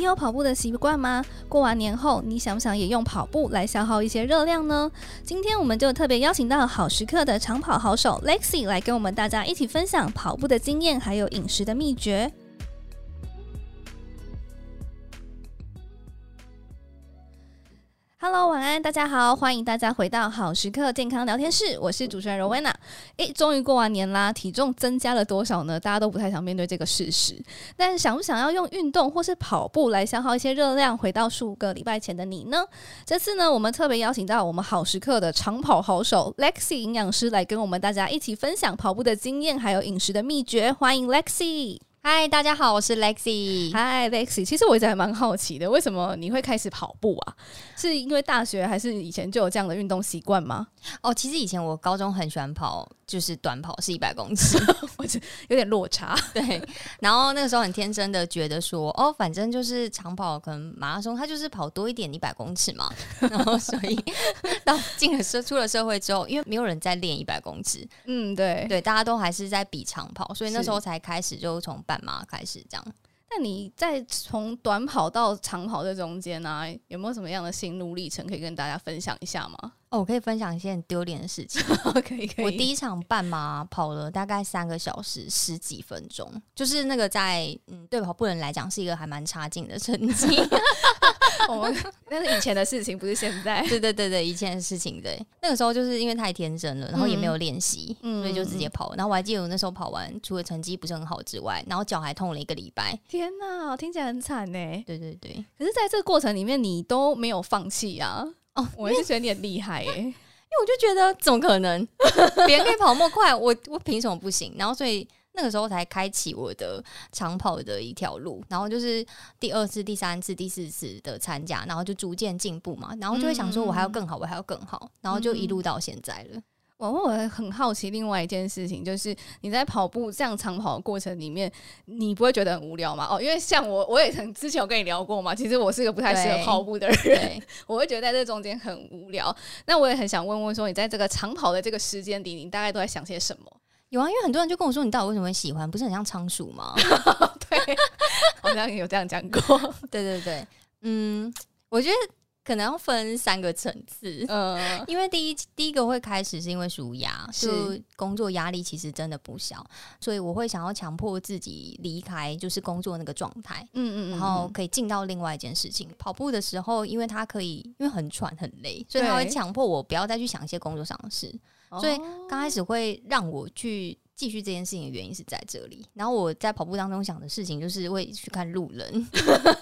你有跑步的习惯吗？过完年后，你想不想也用跑步来消耗一些热量呢？今天我们就特别邀请到好时刻的长跑好手 Lexi 来跟我们大家一起分享跑步的经验，还有饮食的秘诀。大家好，欢迎大家回到好时刻健康聊天室，我是主持人罗威娜。诶，终于过完年啦，体重增加了多少呢？大家都不太想面对这个事实，但想不想要用运动或是跑步来消耗一些热量，回到数个礼拜前的你呢？这次呢，我们特别邀请到我们好时刻的长跑好手 Lexi 营养师来跟我们大家一起分享跑步的经验，还有饮食的秘诀。欢迎 Lexi。嗨，大家好，我是 Lexi。嗨，Lexi。其实我一直还蛮好奇的，为什么你会开始跑步啊？是因为大学还是以前就有这样的运动习惯吗？哦，其实以前我高中很喜欢跑，就是短跑，是一百公尺，我觉得有点落差。对，然后那个时候很天真的觉得说，哦，反正就是长跑，可能马拉松，它就是跑多一点一百公尺嘛。然后所以到进了社出了社会之后，因为没有人在练一百公尺，嗯，对对，大家都还是在比长跑，所以那时候才开始就从。半马开始这样，那你在从短跑到长跑这中间呢、啊，有没有什么样的心路历程可以跟大家分享一下吗？哦，我可以分享一些很丢脸的事情。可以，可以。我第一场半马跑了大概三个小时十几分钟，就是那个在嗯，对跑步人来讲是一个还蛮差劲的成绩。我 们那是以前的事情，不是现在。对对对对，以前的事情。对，那个时候就是因为太天真了，然后也没有练习，嗯、所以就直接跑。然后我还记得我那时候跑完，除了成绩不是很好之外，然后脚还痛了一个礼拜。天哪，听起来很惨呢。对对对。可是在这个过程里面，你都没有放弃啊。哦，我还是觉得你很厉害耶，因为我就觉得怎么可能，别人可以跑那么快，我我凭什么不行？然后所以那个时候才开启我的长跑的一条路。然后就是第二次、第三次、第四次的参加，然后就逐渐进步嘛。然后就会想说，我还要更好，我还要更好。然后就一路到现在了。我我很好奇，另外一件事情就是你在跑步这样长跑的过程里面，你不会觉得很无聊吗？哦，因为像我，我也曾之前有跟你聊过嘛。其实我是一个不太适合跑步的人，我会觉得在这中间很无聊。那我也很想问问说，你在这个长跑的这个时间里，你大概都在想些什么？有啊，因为很多人就跟我说，你到底为什么会喜欢？不是很像仓鼠吗？对，好像有这样讲过。对对对，嗯，我觉得。可能要分三个层次，嗯，因为第一第一个会开始是因为舒压，就工作压力其实真的不小，所以我会想要强迫自己离开就是工作那个状态，嗯嗯，然后可以进到另外一件事情。跑步的时候，因为它可以，因为很喘很累，所以它会强迫我不要再去想一些工作上的事，所以刚开始会让我去。继续这件事情的原因是在这里。然后我在跑步当中想的事情就是会去看路人，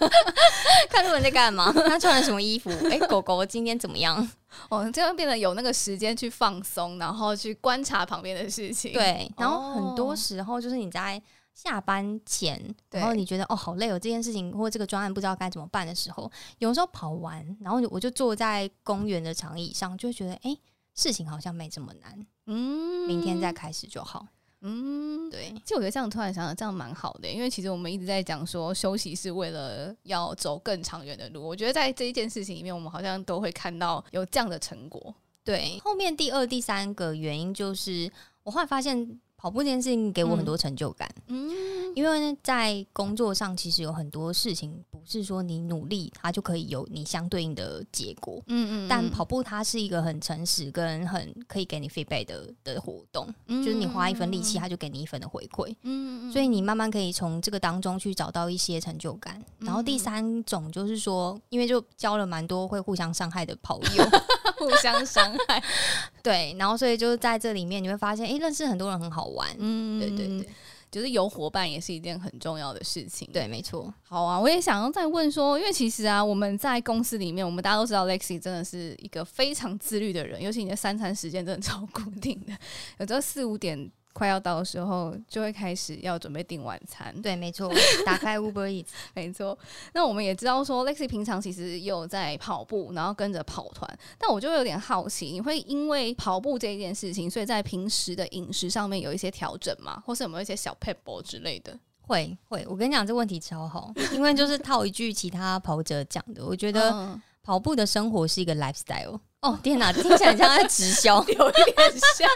看路人在干嘛，他穿了什么衣服，哎、欸，狗狗今天怎么样？哦，这样变得有那个时间去放松，然后去观察旁边的事情。对，然后很多时候就是你在下班前，然后你觉得哦好累哦，这件事情或这个专案不知道该怎么办的时候，有时候跑完，然后我就坐在公园的长椅上，就会觉得哎、欸，事情好像没这么难，嗯，明天再开始就好。嗯，对，其实我觉得这样突然想想，这样蛮好的，因为其实我们一直在讲说休息是为了要走更长远的路。我觉得在这一件事情里面，我们好像都会看到有这样的成果。对，后面第二、第三个原因就是，我后来发现。跑步这件事情给我很多成就感，嗯，因为在工作上其实有很多事情不是说你努力它就可以有你相对应的结果，嗯嗯，但跑步它是一个很诚实跟很可以给你 feedback 的的活动，嗯，就是你花一分力气，它就给你一分的回馈，嗯，所以你慢慢可以从这个当中去找到一些成就感。然后第三种就是说，因为就交了蛮多会互相伤害的跑友。互相伤害，对，然后所以就是在这里面你会发现，哎，认识很多人很好玩，嗯，对对对，就是有伙伴也是一件很重要的事情，对，没错。好啊，我也想要再问说，因为其实啊，我们在公司里面，我们大家都知道，Lexi 真的是一个非常自律的人，尤其你的三餐时间真的超固定的，有时候四五点。快要到的时候，就会开始要准备订晚餐。对，没错，打开 Uber Eats，没错。那我们也知道说，Lexi 平常其实也有在跑步，然后跟着跑团。但我就有点好奇，你会因为跑步这一件事情，所以在平时的饮食上面有一些调整吗？或是有没有一些小撇步之类的？会会。我跟你讲，这问题超好，因为就是套一句其他跑者讲的，我觉得跑步的生活是一个 lifestyle。哦天哪，听起来像在直销，有一点像。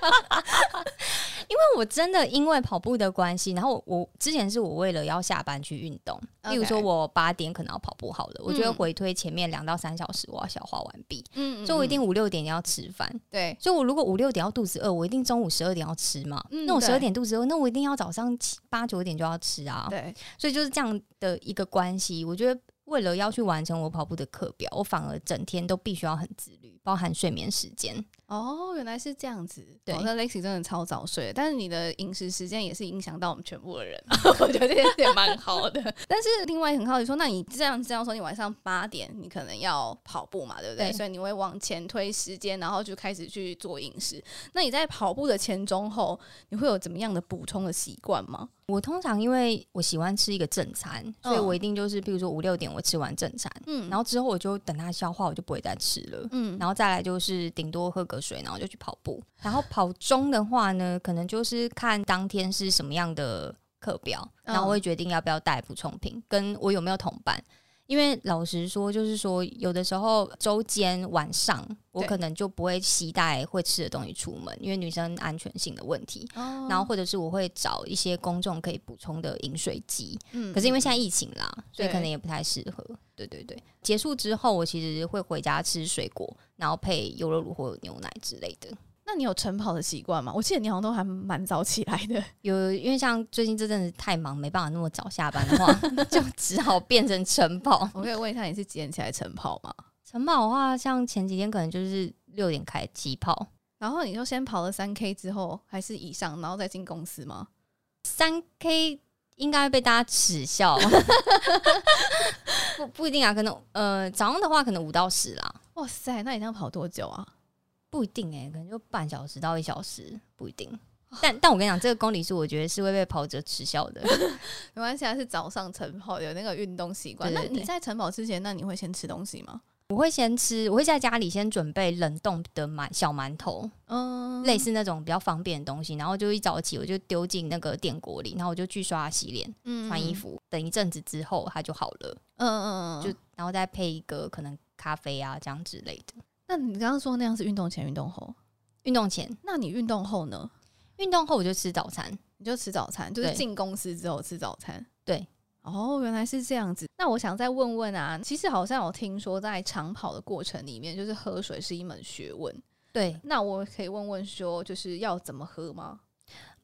因为我真的因为跑步的关系，然后我之前是我为了要下班去运动.例如说我八点可能要跑步好了，嗯、我觉得回推前面两到三小时我要消化完毕，嗯，所以我一定五六点要吃饭，对，所以我如果五六点要肚子饿，我一定中午十二点要吃嘛，嗯、那我十二点肚子饿，那我一定要早上七八九点就要吃啊，对，所以就是这样的一个关系，我觉得。为了要去完成我跑步的课表，我反而整天都必须要很自律，包含睡眠时间。哦，原来是这样子。对，那 Lexi 真的超早睡，但是你的饮食时间也是影响到我们全部的人。我觉得这件事也蛮好的。但是另外很好奇说，那你这样这样说，你晚上八点你可能要跑步嘛，对不对？对，所以你会往前推时间，然后就开始去做饮食。那你在跑步的前中后，你会有怎么样的补充的习惯吗？我通常因为我喜欢吃一个正餐，所以我一定就是，比如说五六点我吃完正餐，嗯，然后之后我就等它消化，我就不会再吃了，嗯，然后再来就是顶多喝个水，然后就去跑步。然后跑中的话呢，可能就是看当天是什么样的课表，然后我会决定要不要带补充品，跟我有没有同伴。因为老实说，就是说，有的时候周间晚上，我可能就不会携带会吃的东西出门，因为女生安全性的问题。然后或者是我会找一些公众可以补充的饮水机。可是因为现在疫情啦，所以可能也不太适合。对对对，结束之后，我其实会回家吃水果，然后配优酪乳或者牛奶之类的。那你有晨跑的习惯吗？我记得你好像都还蛮早起来的。有，因为像最近这阵子太忙，没办法那么早下班的话，就只好变成晨跑。我可以问一下，你是几点起来晨跑吗？晨跑的话，像前几天可能就是六点开起跑，然后你就先跑了三 K 之后，还是以上，然后再进公司吗？三 K 应该被大家耻笑，不不一定啊，可能呃早上的话可能五到十啦。哇塞，那你这样跑多久啊？不一定哎、欸，可能就半小时到一小时，不一定。但但我跟你讲，这个公里数我觉得是会被跑者耻笑的。没关系，是早上晨跑有那个运动习惯。那你在晨跑之前，那你会先吃东西吗？我会先吃，我会在家里先准备冷冻的馒小馒头，嗯，类似那种比较方便的东西。然后就一早起，我就丢进那个电锅里，然后我就去刷牙洗脸、嗯、穿衣服。等一阵子之后，它就好了。嗯嗯嗯，就然后再配一个可能咖啡啊这样之类的。那你刚刚说那样是运动前、运动后？运动前。那你运动后呢？运动后我就吃早餐，你就吃早餐，就是进公司之后吃早餐。对，哦，原来是这样子。那我想再问问啊，其实好像有听说，在长跑的过程里面，就是喝水是一门学问。对，那我可以问问说，就是要怎么喝吗？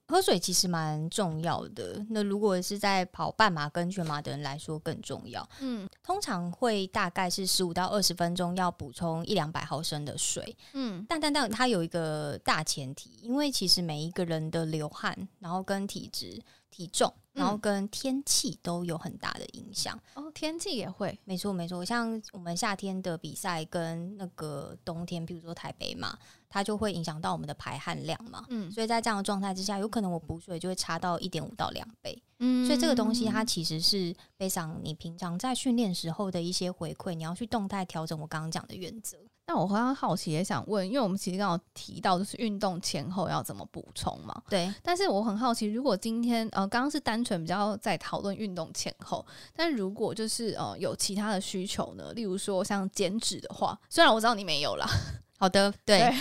喝水其实蛮重要的。那如果是在跑半马跟全马的人来说更重要。嗯，通常会大概是十五到二十分钟要补充一两百毫升的水。嗯，但但但它有一个大前提，因为其实每一个人的流汗，然后跟体质、体重，然后跟天气都有很大的影响。哦，天气也会？没错没错。像我们夏天的比赛跟那个冬天，比如说台北嘛。它就会影响到我们的排汗量嘛，嗯，所以在这样的状态之下，有可能我补水就会差到一点五到两倍，嗯，所以这个东西它其实是非常你平常在训练时候的一些回馈，你要去动态调整我刚刚讲的原则。那我非常好奇也想问，因为我们其实刚刚提到就是运动前后要怎么补充嘛，对。但是我很好奇，如果今天呃刚刚是单纯比较在讨论运动前后，但如果就是呃有其他的需求呢，例如说像减脂的话，虽然我知道你没有啦。好的，对，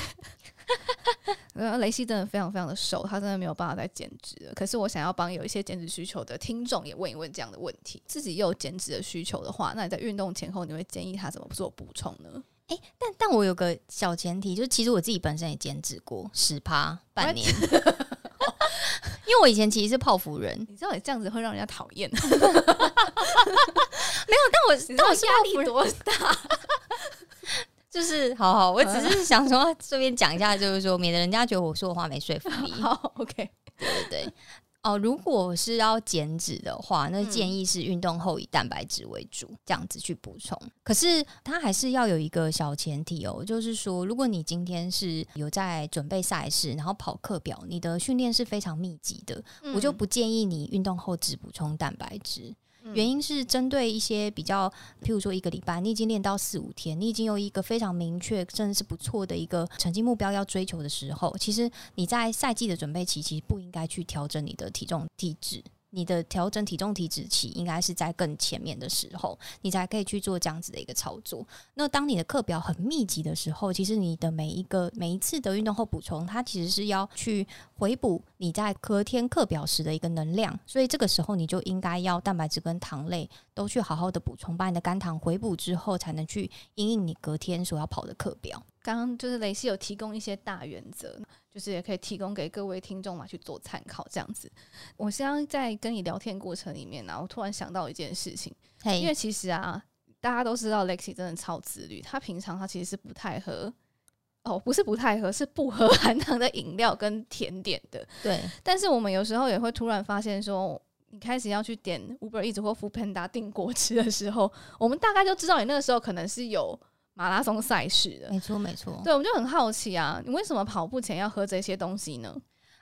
对 雷西真的非常非常的瘦，他真的没有办法再减脂了。可是我想要帮有一些减脂需求的听众也问一问这样的问题：自己也有减脂的需求的话，那你在运动前后你会建议他怎么做补充呢？诶、欸，但但我有个小前提，就是其实我自己本身也减脂过十趴半年，因为我以前其实是泡芙人，你知道你这样子会让人家讨厌。没有，但我但我是压力多大？就是 好好，我只是想说顺便讲一下，就是说免得人家觉得我说的话没说服力。好，OK，对对对。哦，如果是要减脂的话，那建议是运动后以蛋白质为主，这样子去补充。可是它还是要有一个小前提哦，就是说，如果你今天是有在准备赛事，然后跑课表，你的训练是非常密集的，我就不建议你运动后只补充蛋白质。原因是针对一些比较，譬如说一个礼拜，你已经练到四五天，你已经有一个非常明确，甚至是不错的一个成绩目标要追求的时候，其实你在赛季的准备期，其实不应该去调整你的体重体质。你的调整体重体脂期应该是在更前面的时候，你才可以去做这样子的一个操作。那当你的课表很密集的时候，其实你的每一个每一次的运动后补充，它其实是要去回补你在隔天课表时的一个能量，所以这个时候你就应该要蛋白质跟糖类都去好好的补充，把你的肝糖回补之后，才能去因应你隔天所要跑的课表。刚刚就是雷西有提供一些大原则，就是也可以提供给各位听众嘛去做参考。这样子，我现在在跟你聊天过程里面呢、啊，我突然想到一件事情.因为其实啊，大家都知道 Lexi 真的超自律，他平常他其实是不太喝，哦，不是不太喝，是不喝含糖的饮料跟甜点的。对，但是我们有时候也会突然发现说，你开始要去点 Uber Eats 或 Foodpanda 订果汁的时候，我们大概就知道你那个时候可能是有。马拉松赛事的，没错没错。对，我们就很好奇啊，你为什么跑步前要喝这些东西呢？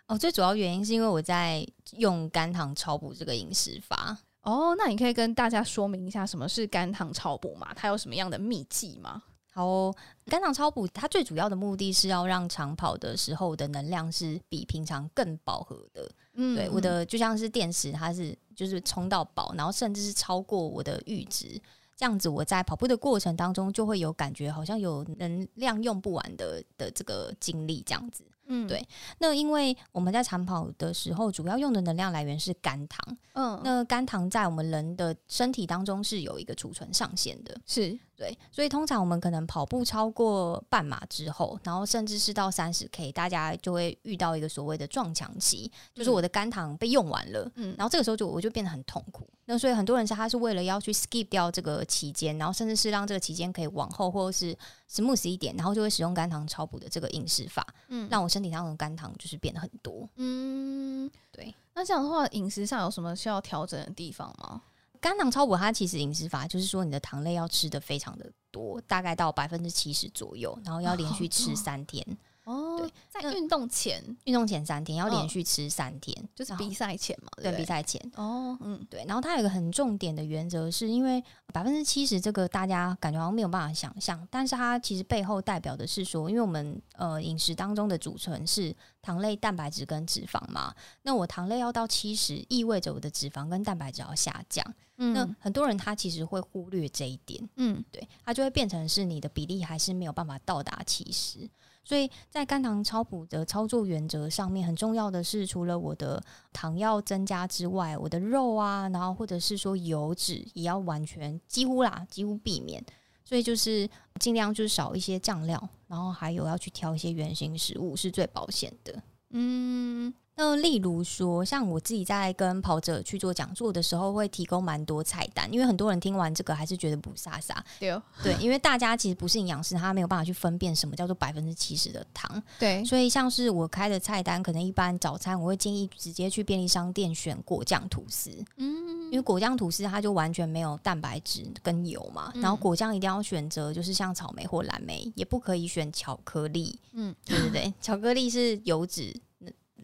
哦，最主要原因是因为我在用肝糖超补这个饮食法。哦，那你可以跟大家说明一下什么是肝糖超补吗？它有什么样的秘技吗？好哦，肝糖超补它最主要的目的是要让长跑的时候的能量是比平常更饱和的。嗯，对，我的就像是电池，它是就是充到饱，然后甚至是超过我的阈值。这样子，我在跑步的过程当中就会有感觉，好像有能量用不完的的这个精力，这样子。嗯，对。那因为我们在长跑的时候，主要用的能量来源是肝糖。嗯，那肝糖在我们人的身体当中是有一个储存上限的。是。对，所以通常我们可能跑步超过半马之后，然后甚至是到三十 K，大家就会遇到一个所谓的撞墙期，就是我的肝糖被用完了，嗯，然后这个时候就我就变得很痛苦。那所以很多人是他是为了要去 skip 掉这个期间，然后甚至是让这个期间可以往后或者是 smooth 一点，然后就会使用肝糖超补的这个饮食法，嗯，让我身体当中的肝糖就是变得很多。嗯，对。那这样的话，饮食上有什么需要调整的地方吗？肝糖超补，它其实饮食法就是说，你的糖类要吃的非常的多，大概到百分之七十左右，然后要 连续吃三天。哦哦，对，在运动前，运动前三天要连续吃三天，哦、就是比赛前嘛，对，比赛前。哦，嗯，对。然后它有一个很重点的原则，是因为百分之七十这个大家感觉好像没有办法想象，但是它其实背后代表的是说，因为我们呃饮食当中的组成是糖类、蛋白质跟脂肪嘛，那我糖类要到七十，意味着我的脂肪跟蛋白质要下降。嗯，那很多人他其实会忽略这一点，嗯，对，他就会变成是你的比例还是没有办法到达七十。所以在肝糖超补的操作原则上面，很重要的是，除了我的糖要增加之外，我的肉啊，然后或者是说油脂也要完全几乎啦，几乎避免。所以就是尽量就是少一些酱料，然后还有要去挑一些原型食物，是最保险的。嗯。那例如说，像我自己在跟跑者去做讲座的时候，会提供蛮多菜单，因为很多人听完这个还是觉得不飒飒。对哦，对，因为大家其实不是营养师，他没有办法去分辨什么叫做百分之七十的糖。对，所以像是我开的菜单，可能一般早餐我会建议直接去便利商店选果酱吐司。嗯，因为果酱吐司它就完全没有蛋白质跟油嘛，然后果酱一定要选择就是像草莓或蓝莓，也不可以选巧克力。嗯，对对对，巧克力是油脂。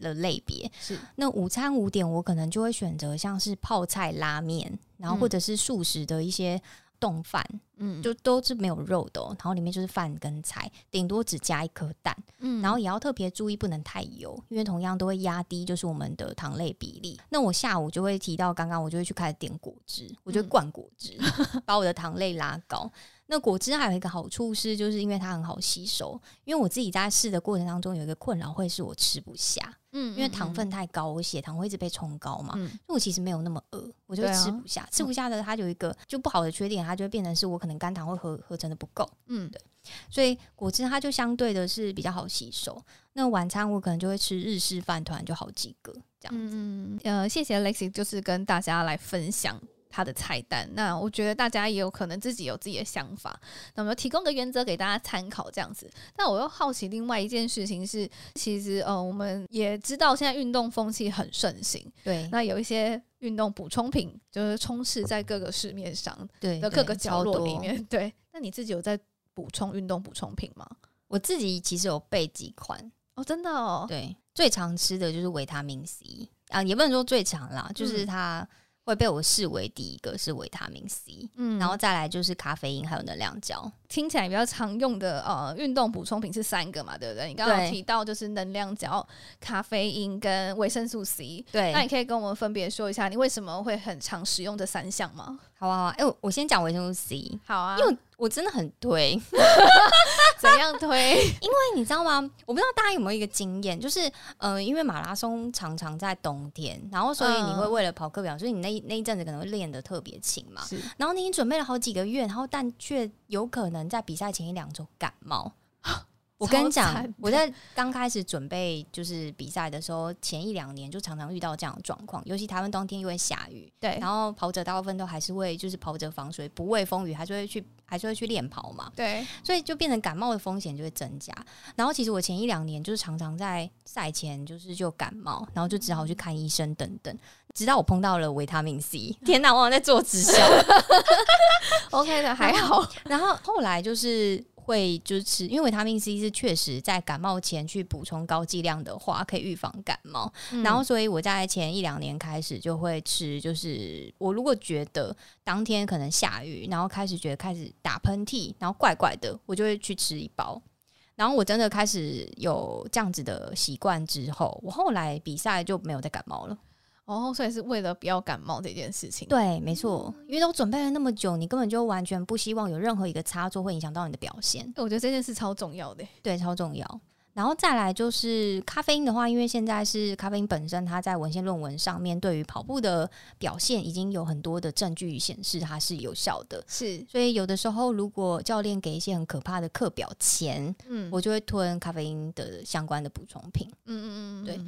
的类别。是，那午餐五点我可能就会选择像是泡菜拉面，然后或者是素食的一些冻饭，嗯，就都是没有肉的，然后里面就是饭跟菜，顶多只加一颗蛋，嗯，然后也要特别注意不能太油，因为同样都会压低就是我们的糖类比例。那我下午就会提到刚刚我就会去开始点果汁，我就灌果汁，嗯、把我的糖类拉高。那果汁还有一个好处是，就是因为它很好吸收。因为我自己在试的过程当中，有一个困扰会是我吃不下，嗯，嗯，嗯，因为糖分太高，我血糖会一直被冲高嘛。嗯，所以我其实没有那么饿，我就吃不下。啊、吃不下的它有一个就不好的缺点，它就会变成是我可能肝糖会合合成的不够。嗯，对。所以果汁它就相对的是比较好吸收。那晚餐我可能就会吃日式饭团，就好几个这样子。嗯，呃，谢谢 Lexi，就是跟大家来分享。他的菜单，那我觉得大家也有可能自己有自己的想法，那我们提供个原则给大家参考这样子。但我又好奇另外一件事情是，其实呃，我们也知道现在运动风气很盛行，对，那有一些运动补充品就是充斥在各个市面上，对的各个角落里面，对，对。那你自己有在补充运动补充品吗？我自己其实有备几款哦，真的哦，对，最常吃的就是维他命 C 啊，也不能说最常啦，就是它。嗯会被我视为第一个是维他命 C，嗯，然后再来就是咖啡因还有能量胶，听起来比较常用的呃运动补充品是三个嘛，对不对？你刚刚有提到就是能量胶、咖啡因跟维生素 C。对，那你可以跟我们分别说一下，你为什么会很常使用这三项吗？好啊，好啊，哎、欸，我先讲维生素 C。好啊，因为我真的很推。怎样推？因为你知道吗？我不知道大家有没有一个经验，就是呃，因为马拉松常常在冬天，然后所以你会为了跑课表，所以你那那一阵子可能会练的特别勤嘛。是。然后你已经准备了好几个月，然后但却有可能在比赛前一两周感冒。我跟你讲，我在刚开始准备就是比赛的时候，前一两年就常常遇到这样的状况，尤其台湾冬天又会下雨，对，然后跑者大部分都还是会就是跑者防水，不畏风雨，还是会去还是会去练跑嘛，对，所以就变成感冒的风险就会增加。然后其实我前一两年就是常常在赛前就是就感冒，然后就只好去看医生等等，直到我碰到了维他命 C，天哪，我好像在做直销，OK 的还好，然后后来就是。会就是吃，因为维他命 C 是确实在感冒前去补充高剂量的话，可以预防感冒。嗯、然后，所以我在前一两年开始就会吃，就是我如果觉得当天可能下雨，然后开始觉得开始打喷嚏，然后怪怪的，我就会去吃一包。然后我真的开始有这样子的习惯之后，我后来比赛就没有再感冒了。哦，所以是为了不要感冒这件事情。对，没错，因为都准备了那么久，你根本就完全不希望有任何一个差错会影响到你的表现。我觉得这件事超重要的，对，超重要。然后再来就是咖啡因的话，因为现在是咖啡因本身，它在文献论文上面对于跑步的表现已经有很多的证据显示它是有效的。是，所以有的时候如果教练给一些很可怕的课表前，嗯，我就会吞咖啡因的相关的补充品。嗯嗯嗯，对。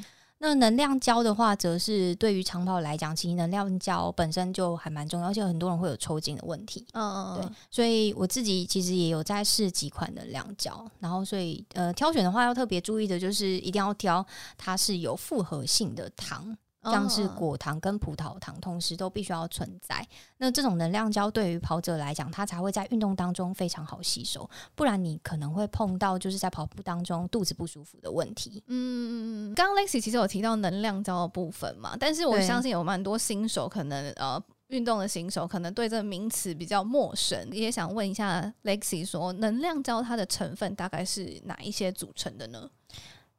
那能量胶的话，则是对于长跑来讲，其实能量胶本身就还蛮重要，而且很多人会有抽筋的问题。嗯嗯，对，所以我自己其实也有在试几款能量胶，然后所以呃，挑选的话要特别注意的就是一定要挑它是有复合性的糖。像是果糖跟葡萄糖同时都必须要存在，那这种能量胶对于跑者来讲，它才会在运动当中非常好吸收，不然你可能会碰到就是在跑步当中肚子不舒服的问题。嗯嗯嗯，刚刚 Lexi 其实有提到能量胶的部分嘛，但是我相信有蛮多新手可能呃运动的新手可能对这个名词比较陌生，也想问一下 Lexi 说，能量胶它的成分大概是哪一些组成的呢？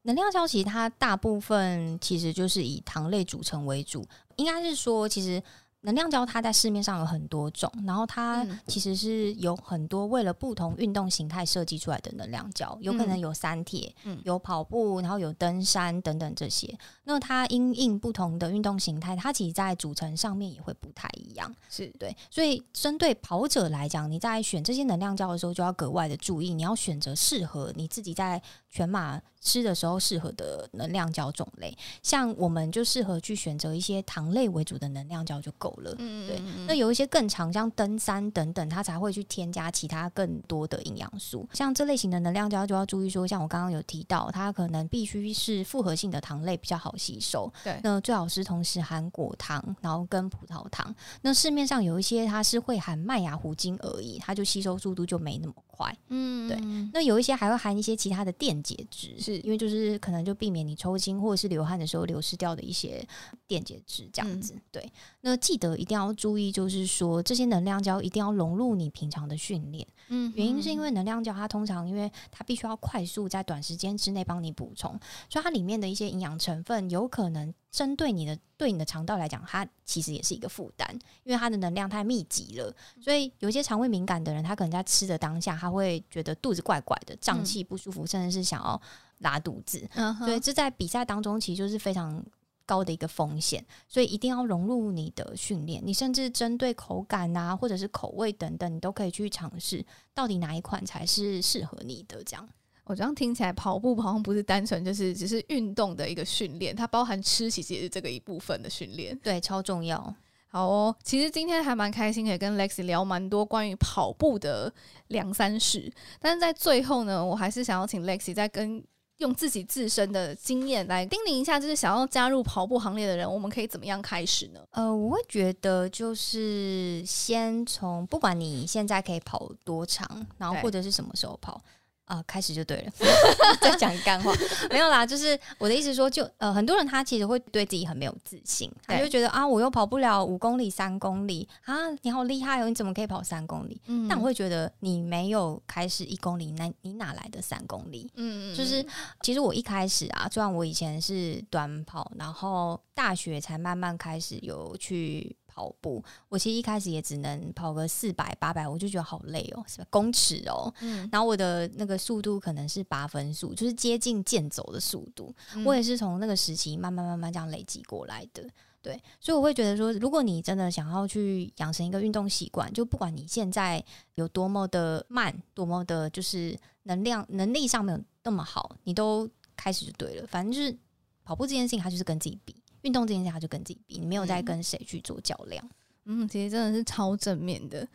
能量胶其实它大部分其实就是以糖类组成为主，应该是说其实。能量胶它在市面上有很多种，然后它其实是有很多为了不同运动形态设计出来的能量胶，有可能有三铁，嗯，有跑步，然后有登山等等这些。那它因应不同的运动形态，它其实在组成上面也会不太一样，是对。所以针对跑者来讲，你在选这些能量胶的时候就要格外的注意，你要选择适合你自己在全马吃的时候适合的能量胶种类。像我们就适合去选择一些糖类为主的能量胶就够了。嗯，对。那有一些更长，像登山等等，它才会去添加其他更多的营养素。像这类型的能量胶就要注意说，像我刚刚有提到，它可能必须是复合性的糖类比较好吸收。对，那最好是同时含果糖，然后跟葡萄糖。那市面上有一些它是会含麦芽糊精而已，它就吸收速度就没那么快。嗯，对。那有一些还会含一些其他的电解质，是因为就是可能就避免你抽筋或者是流汗的时候流失掉的一些电解质这样子。嗯、对，那记得。一定要注意，就是说这些能量胶一定要融入你平常的训练。嗯，原因是因为能量胶它通常因为它必须要快速在短时间之内帮你补充，所以它里面的一些营养成分有可能针对你的对你的肠道来讲，它其实也是一个负担，因为它的能量太密集了。所以有些肠胃敏感的人，他可能在吃的当下，他会觉得肚子怪怪的、胀气不舒服，甚至是想要拉肚子。嗯，所以这在比赛当中其实就是非常。高的一个风险，所以一定要融入你的训练。你甚至针对口感啊，或者是口味等等，你都可以去尝试，到底哪一款才是适合你的。这样，我这样听起来，跑步好像不是单纯就是只是运动的一个训练，它包含吃，其实也是这个一部分的训练。对，超重要。好哦，其实今天还蛮开心，可以跟 Lexi 聊蛮多关于跑步的两三事。但是在最后呢，我还是想要请 Lexi 再跟。用自己自身的经验来叮咛一下，就是想要加入跑步行列的人，我们可以怎么样开始呢？呃，我会觉得就是先从不管你现在可以跑多长，然后或者是什么时候跑，啊、呃，开始就对了，在讲干话，没有啦，就是我的意思说就，就呃，很多人他其实会对自己很没有自信，他就觉得啊，我又跑不了五公里、三公里啊，你好厉害哦，你怎么可以跑三公里？嗯，但我会觉得你没有开始一公里，那你哪来的三公里？嗯嗯，就是其实我一开始啊，虽然我以前是短跑，然后大学才慢慢开始有去。跑步，我其实一开始也只能跑个四百、八百，我就觉得好累哦，是吧？公尺哦，嗯，然后我的那个速度可能是八分速，就是接近健走的速度。嗯，我也是从那个时期慢慢慢慢这样累积过来的，对。所以我会觉得说，如果你真的想要去养成一个运动习惯，就不管你现在有多么的慢，多么的就是能量能力上没有那么好，你都开始就对了。反正就是跑步这件事情，它就是跟自己比。运动这件事，他就跟自己比，你没有在跟谁去做较量。嗯，其实真的是超正面的。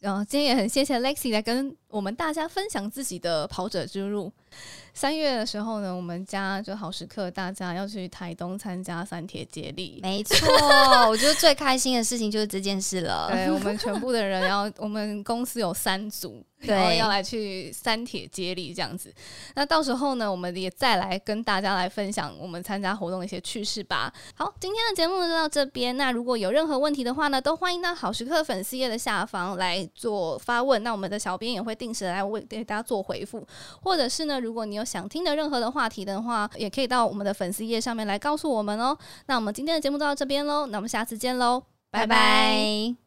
然后今天也很谢谢 Lexi 来跟我们大家分享自己的跑者之路。三月的时候呢，我们家就好时刻，大家要去台东参加三铁接力。没错，我觉得最开心的事情就是这件事了。对，我们全部的人要，我们公司有三组，对，要来去三铁接力这样子。那到时候呢，我们也再来跟大家来分享我们参加活动的一些趣事吧。好，今天的节目就到这边。那如果有任何问题的话呢，都欢迎到好时刻粉丝页的下方来做发问。那我们的小编也会定时来为大家做回复，或者是呢，如果你有想听的任何的话题的话，也可以到我们的粉丝页上面来告诉我们哦。那我们今天的节目就到这边喽，那我们下次见喽，拜拜。拜拜。